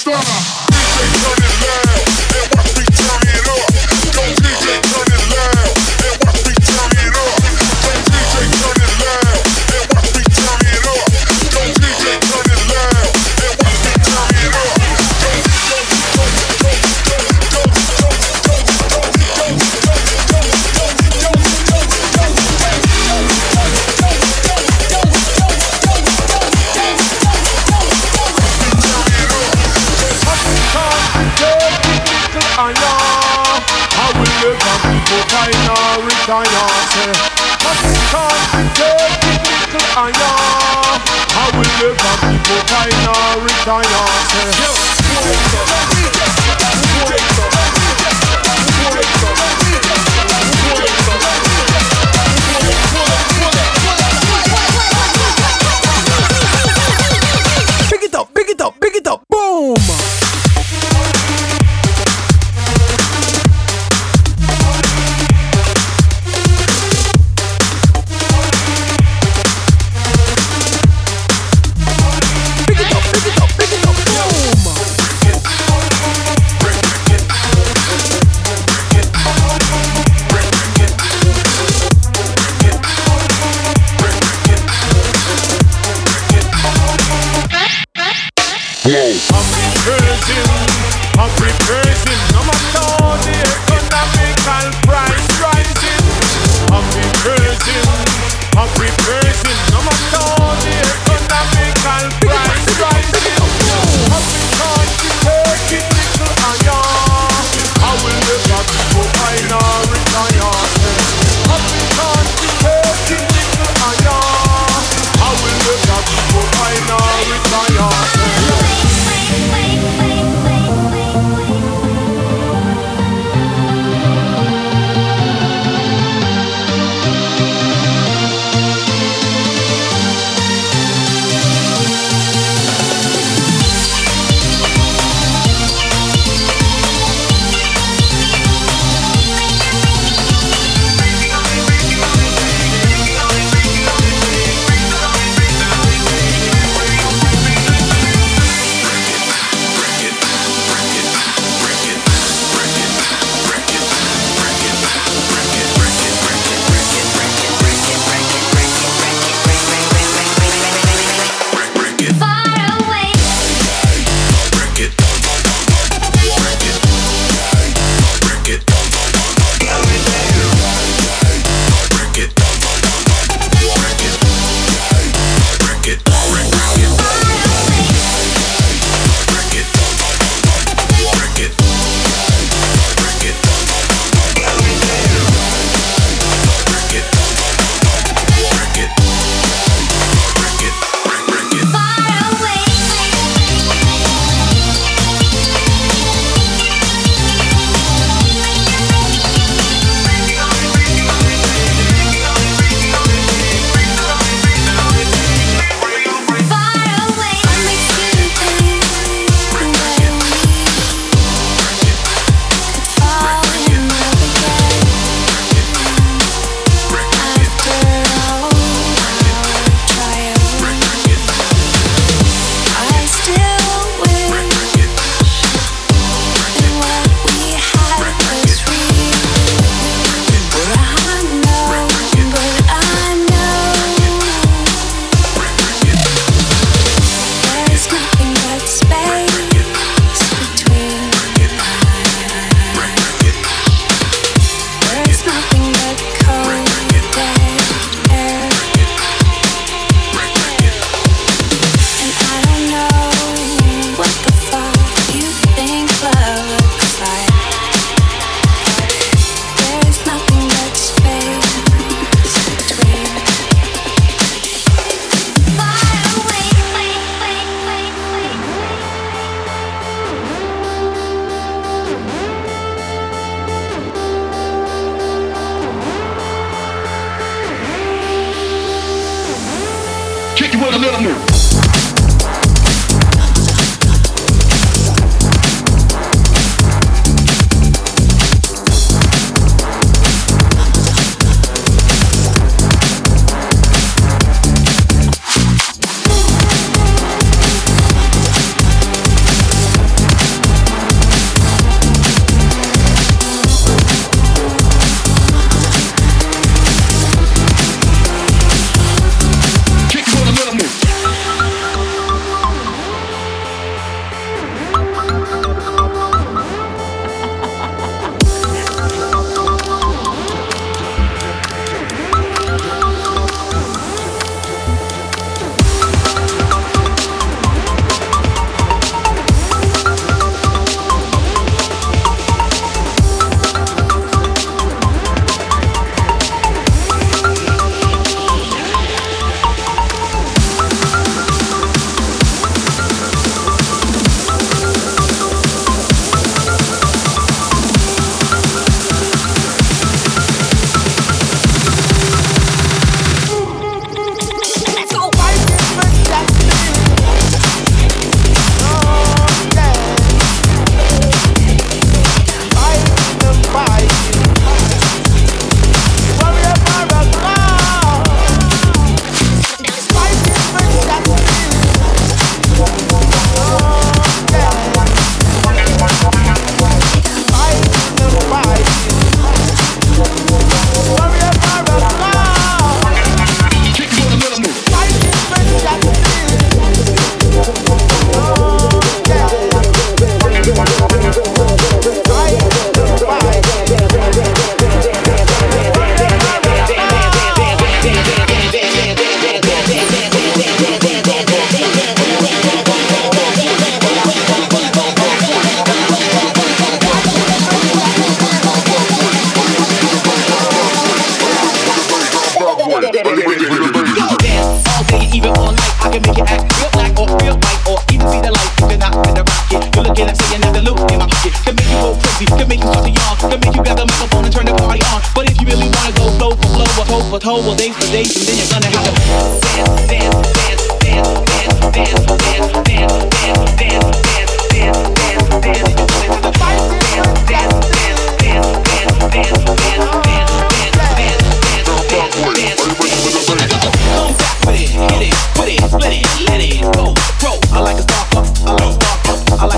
Stormer.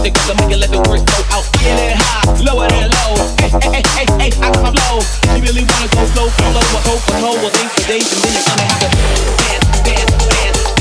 stick with make it. let the words go out. Get it high, lower than low. Hey, hey, hey, hey, I got my blow. You really wanna go slow, follow a coke, a cold, a thing for days, and then you're gonna have to dance, dance, dance.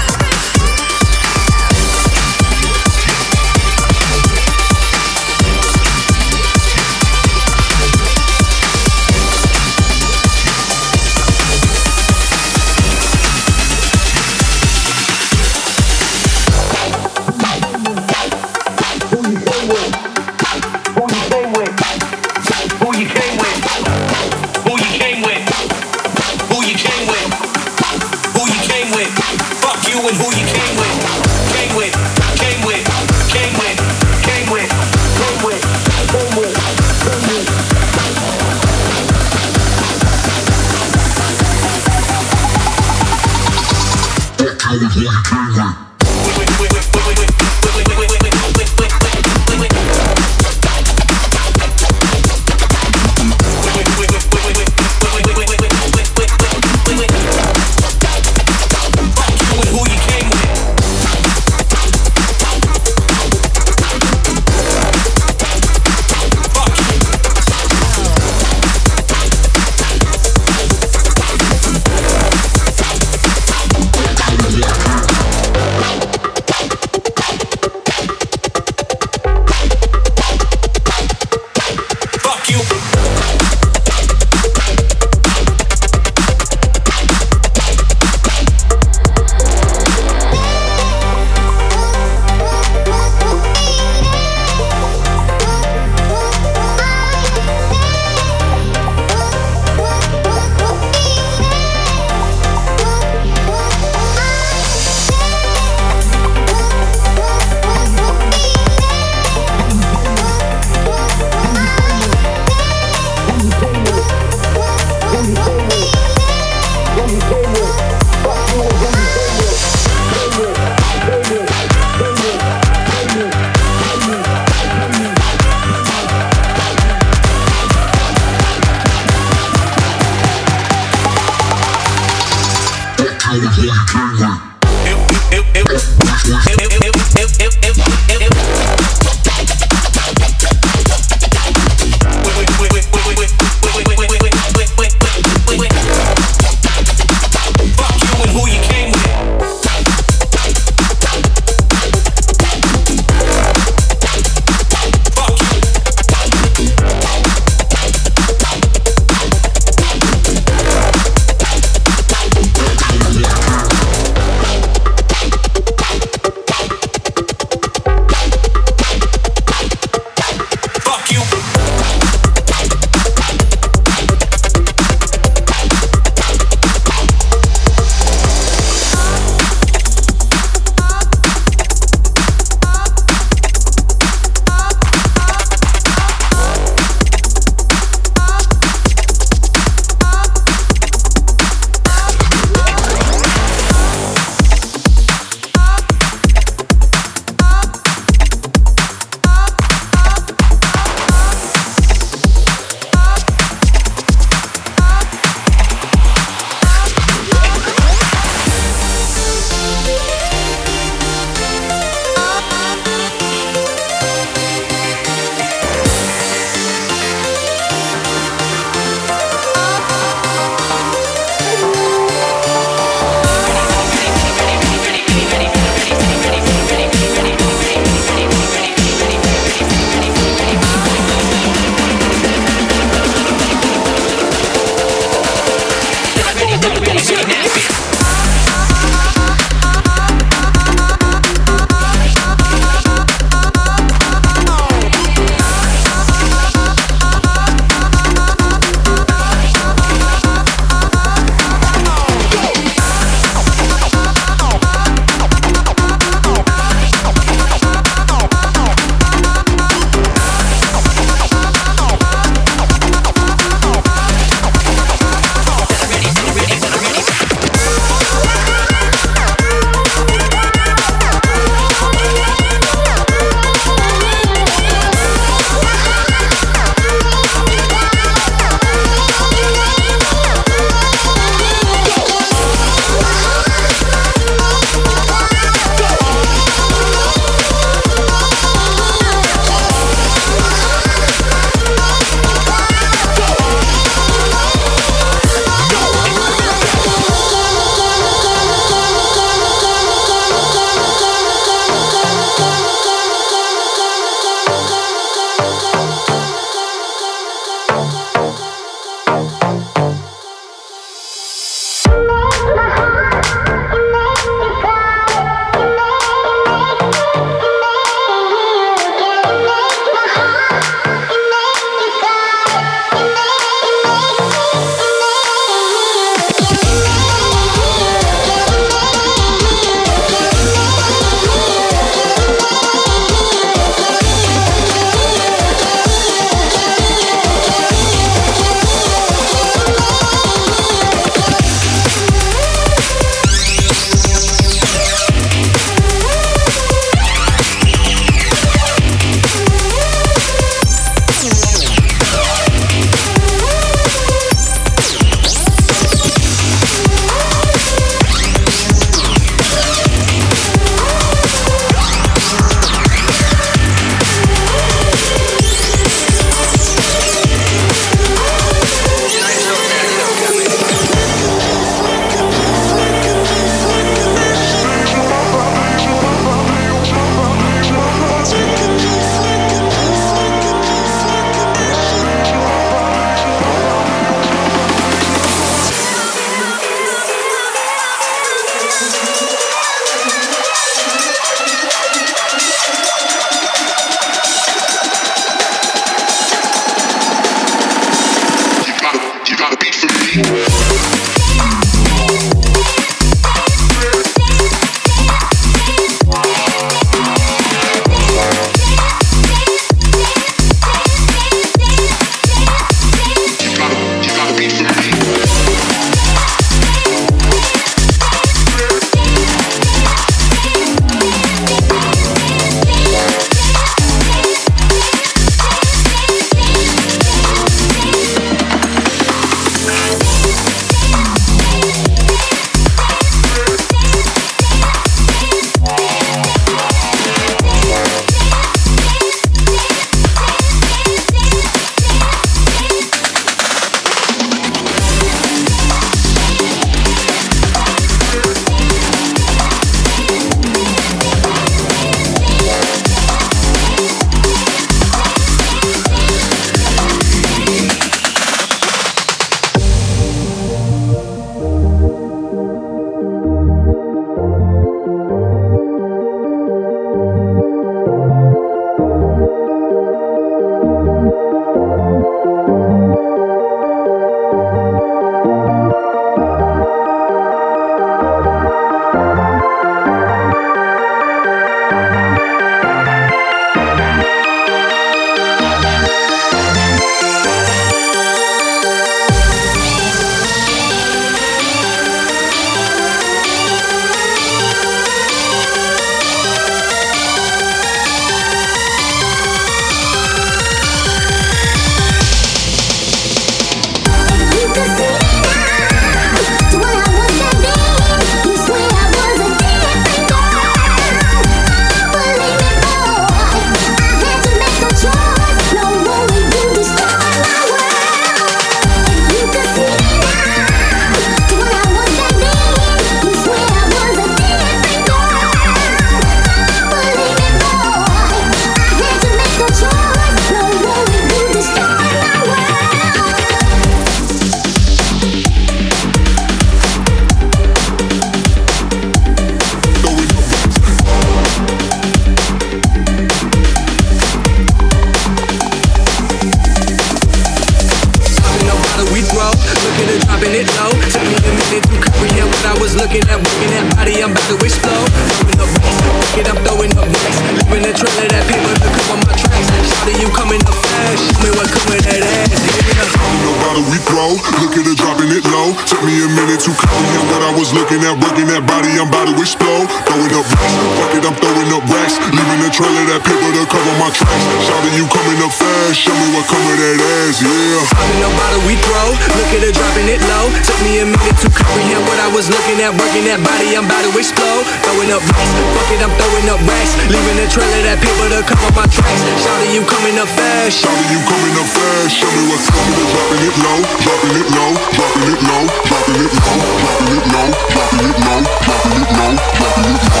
Fast. Shouting, you coming up fast. Show me what's coming. Dropping it low, dropping it low, dropping it low, dropping it low, dropping it low, dropping it low, dropping it low, dropping it low,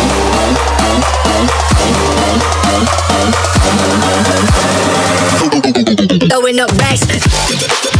Throwing up racks. Work